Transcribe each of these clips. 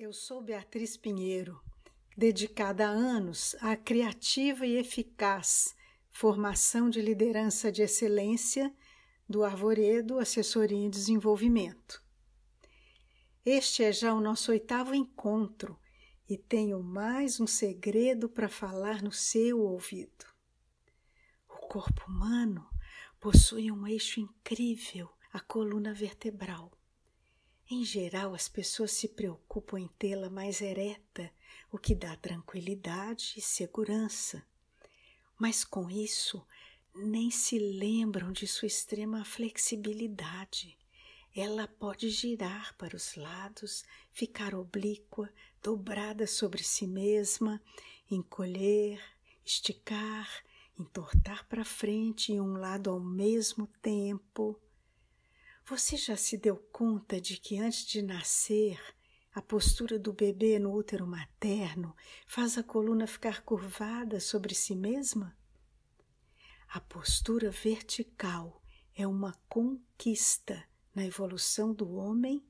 Eu sou Beatriz Pinheiro, dedicada há anos à criativa e eficaz formação de liderança de excelência do Arvoredo Assessoria em Desenvolvimento. Este é já o nosso oitavo encontro e tenho mais um segredo para falar no seu ouvido. O corpo humano possui um eixo incrível, a coluna vertebral. Em geral, as pessoas se preocupam em tê-la mais ereta, o que dá tranquilidade e segurança. Mas com isso, nem se lembram de sua extrema flexibilidade. Ela pode girar para os lados, ficar oblíqua, dobrada sobre si mesma, encolher, esticar, entortar para frente em um lado ao mesmo tempo. Você já se deu conta de que antes de nascer, a postura do bebê no útero materno faz a coluna ficar curvada sobre si mesma? A postura vertical é uma conquista na evolução do homem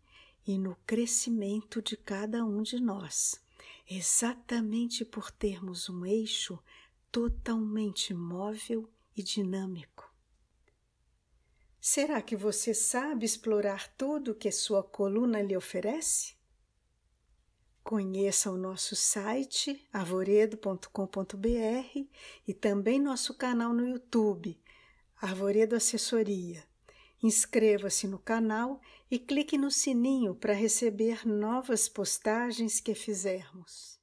e no crescimento de cada um de nós, exatamente por termos um eixo totalmente móvel e dinâmico. Será que você sabe explorar tudo que sua coluna lhe oferece? Conheça o nosso site arvoredo.com.br e também nosso canal no YouTube, Arvoredo Assessoria. Inscreva-se no canal e clique no sininho para receber novas postagens que fizermos.